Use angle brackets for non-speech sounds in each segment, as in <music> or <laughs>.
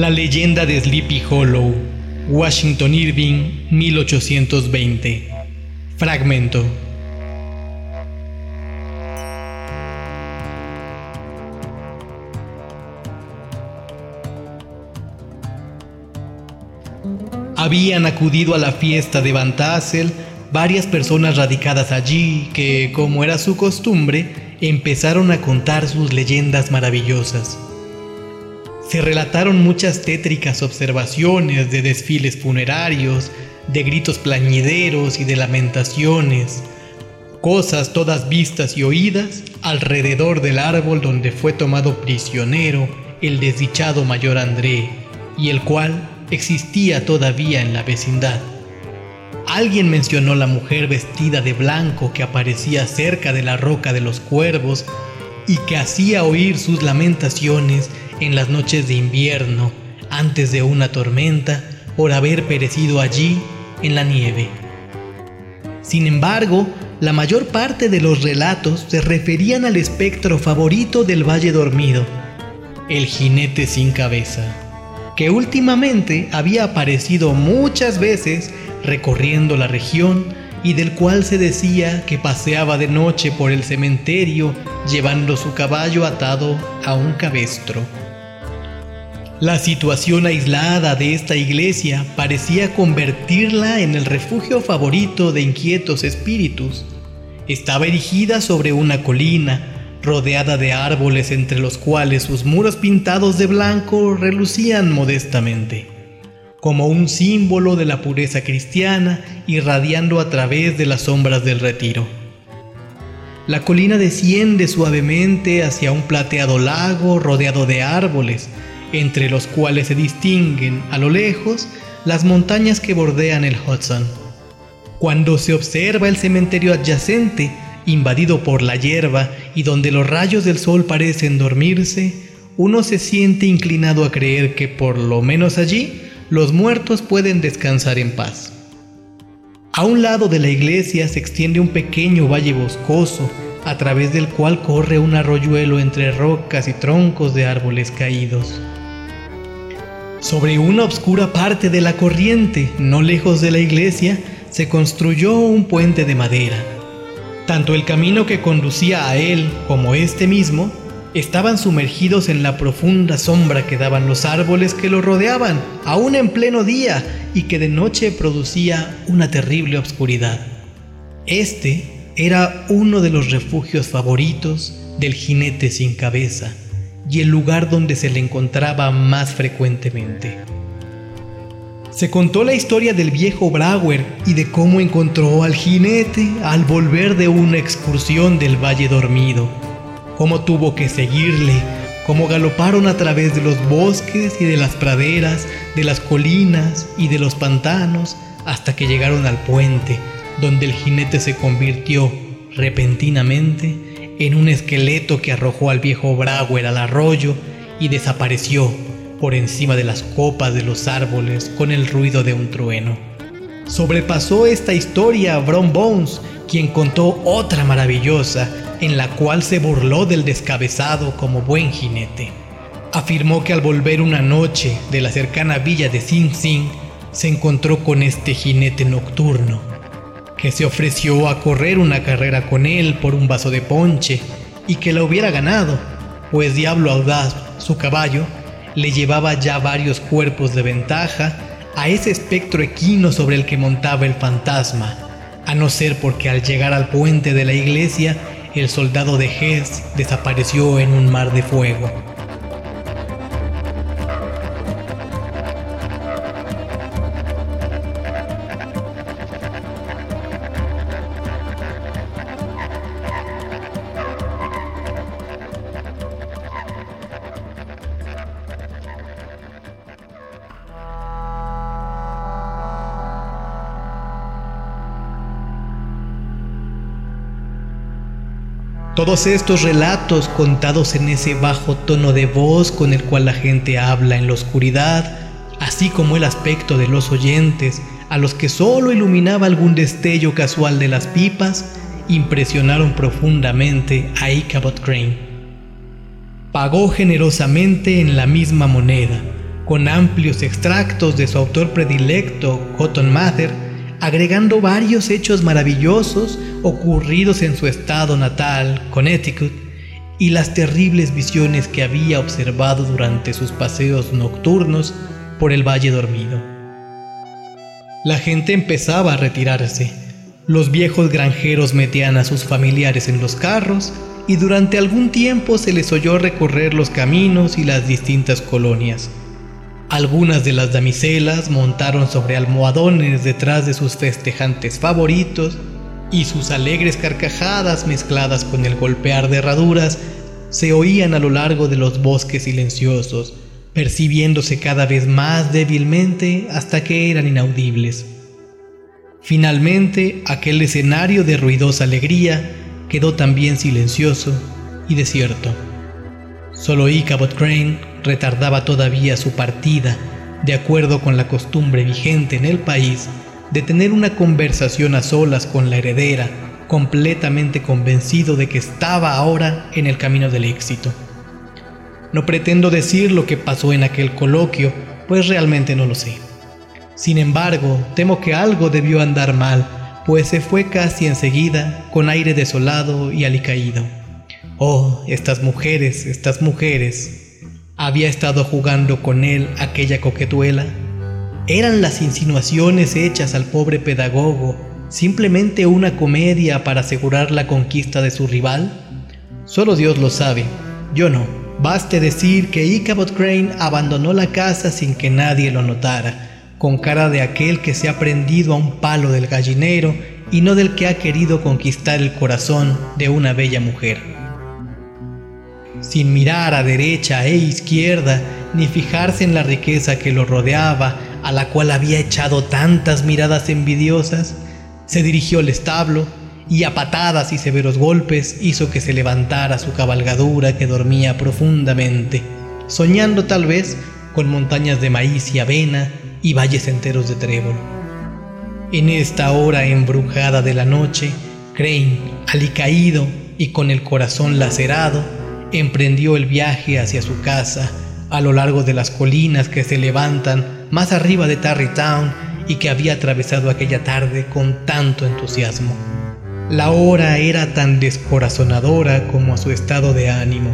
La leyenda de Sleepy Hollow, Washington Irving, 1820. Fragmento. Habían acudido a la fiesta de Van Tassel varias personas radicadas allí que, como era su costumbre, empezaron a contar sus leyendas maravillosas. Se relataron muchas tétricas observaciones de desfiles funerarios, de gritos plañideros y de lamentaciones, cosas todas vistas y oídas alrededor del árbol donde fue tomado prisionero el desdichado mayor André, y el cual existía todavía en la vecindad. Alguien mencionó la mujer vestida de blanco que aparecía cerca de la roca de los cuervos y que hacía oír sus lamentaciones en las noches de invierno antes de una tormenta por haber perecido allí en la nieve. Sin embargo, la mayor parte de los relatos se referían al espectro favorito del Valle Dormido, el jinete sin cabeza, que últimamente había aparecido muchas veces recorriendo la región y del cual se decía que paseaba de noche por el cementerio llevando su caballo atado a un cabestro. La situación aislada de esta iglesia parecía convertirla en el refugio favorito de inquietos espíritus. Estaba erigida sobre una colina, rodeada de árboles entre los cuales sus muros pintados de blanco relucían modestamente, como un símbolo de la pureza cristiana irradiando a través de las sombras del retiro. La colina desciende suavemente hacia un plateado lago rodeado de árboles, entre los cuales se distinguen a lo lejos las montañas que bordean el Hudson. Cuando se observa el cementerio adyacente, invadido por la hierba y donde los rayos del sol parecen dormirse, uno se siente inclinado a creer que por lo menos allí los muertos pueden descansar en paz. A un lado de la iglesia se extiende un pequeño valle boscoso, a través del cual corre un arroyuelo entre rocas y troncos de árboles caídos. Sobre una oscura parte de la corriente, no lejos de la iglesia, se construyó un puente de madera. Tanto el camino que conducía a él como este mismo estaban sumergidos en la profunda sombra que daban los árboles que lo rodeaban, aún en pleno día, y que de noche producía una terrible obscuridad. Este era uno de los refugios favoritos del jinete sin cabeza, y el lugar donde se le encontraba más frecuentemente. Se contó la historia del viejo Brauer y de cómo encontró al jinete al volver de una excursión del Valle Dormido, cómo tuvo que seguirle, cómo galoparon a través de los bosques y de las praderas, de las colinas y de los pantanos, hasta que llegaron al puente, donde el jinete se convirtió repentinamente en un esqueleto que arrojó al viejo Brauer al arroyo y desapareció por encima de las copas de los árboles con el ruido de un trueno. Sobrepasó esta historia a Bron Bones, quien contó otra maravillosa en la cual se burló del descabezado como buen jinete. Afirmó que al volver una noche de la cercana villa de Sing Sing, se encontró con este jinete nocturno que se ofreció a correr una carrera con él por un vaso de ponche y que la hubiera ganado, pues Diablo Audaz, su caballo, le llevaba ya varios cuerpos de ventaja a ese espectro equino sobre el que montaba el fantasma, a no ser porque al llegar al puente de la iglesia, el soldado de Hess desapareció en un mar de fuego. Todos estos relatos contados en ese bajo tono de voz con el cual la gente habla en la oscuridad, así como el aspecto de los oyentes, a los que solo iluminaba algún destello casual de las pipas, impresionaron profundamente a Ichabod Crane. Pagó generosamente en la misma moneda, con amplios extractos de su autor predilecto, Cotton Mather, agregando varios hechos maravillosos ocurridos en su estado natal, Connecticut, y las terribles visiones que había observado durante sus paseos nocturnos por el Valle Dormido. La gente empezaba a retirarse. Los viejos granjeros metían a sus familiares en los carros y durante algún tiempo se les oyó recorrer los caminos y las distintas colonias. Algunas de las damiselas montaron sobre almohadones detrás de sus festejantes favoritos y sus alegres carcajadas mezcladas con el golpear de herraduras se oían a lo largo de los bosques silenciosos, percibiéndose cada vez más débilmente hasta que eran inaudibles. Finalmente, aquel escenario de ruidosa alegría quedó también silencioso y desierto. Solo Ichabod Crane retardaba todavía su partida, de acuerdo con la costumbre vigente en el país de tener una conversación a solas con la heredera, completamente convencido de que estaba ahora en el camino del éxito. No pretendo decir lo que pasó en aquel coloquio, pues realmente no lo sé. Sin embargo, temo que algo debió andar mal, pues se fue casi enseguida, con aire desolado y alicaído. Oh, estas mujeres, estas mujeres, había estado jugando con él aquella coquetuela? ¿Eran las insinuaciones hechas al pobre pedagogo simplemente una comedia para asegurar la conquista de su rival? Solo Dios lo sabe, yo no. Baste decir que Ichabod Crane abandonó la casa sin que nadie lo notara, con cara de aquel que se ha prendido a un palo del gallinero y no del que ha querido conquistar el corazón de una bella mujer sin mirar a derecha e izquierda, ni fijarse en la riqueza que lo rodeaba, a la cual había echado tantas miradas envidiosas, se dirigió al establo y a patadas y severos golpes hizo que se levantara su cabalgadura que dormía profundamente, soñando tal vez con montañas de maíz y avena y valles enteros de trébol. En esta hora embrujada de la noche, Crane, alicaído y con el corazón lacerado, emprendió el viaje hacia su casa a lo largo de las colinas que se levantan más arriba de Tarrytown y que había atravesado aquella tarde con tanto entusiasmo. La hora era tan descorazonadora como a su estado de ánimo.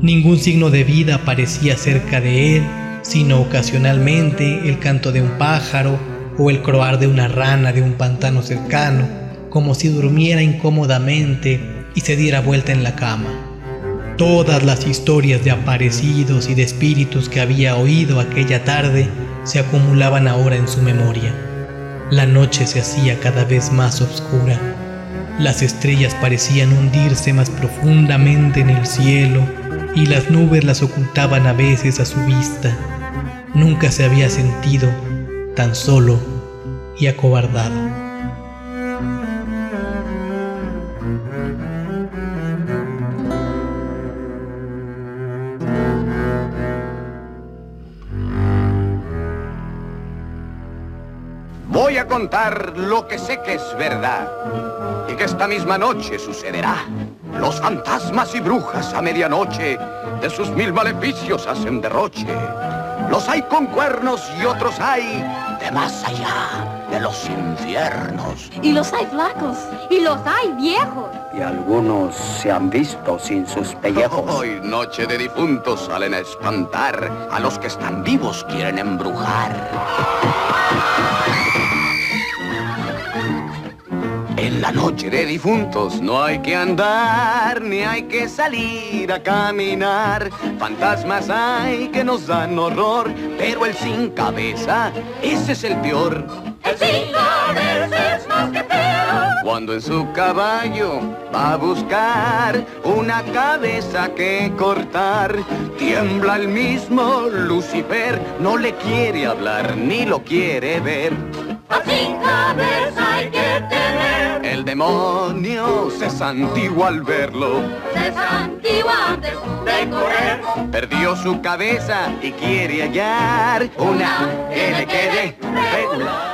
Ningún signo de vida parecía cerca de él, sino ocasionalmente el canto de un pájaro o el croar de una rana de un pantano cercano, como si durmiera incómodamente y se diera vuelta en la cama. Todas las historias de aparecidos y de espíritus que había oído aquella tarde se acumulaban ahora en su memoria. La noche se hacía cada vez más oscura. Las estrellas parecían hundirse más profundamente en el cielo y las nubes las ocultaban a veces a su vista. Nunca se había sentido tan solo y acobardado. Contar lo que sé que es verdad y que esta misma noche sucederá. Los fantasmas y brujas a medianoche de sus mil maleficios hacen derroche. Los hay con cuernos y otros hay de más allá de los infiernos. Y los hay flacos y los hay viejos. Y algunos se han visto sin sus pellejos. <laughs> Hoy noche de difuntos salen a espantar, a los que están vivos quieren embrujar. En la noche de difuntos no hay que andar, ni hay que salir a caminar. Fantasmas hay que nos dan horror, pero el sin cabeza, ese es el peor. El sin cabeza es más que peor. Cuando en su caballo va a buscar una cabeza que cortar, tiembla el mismo Lucifer, no le quiere hablar ni lo quiere ver. Al sin cabeza hay que tener. El demonio se santigua al verlo, Se santigua antes de correr. perdió su cabeza y quiere hallar una que le quede regular.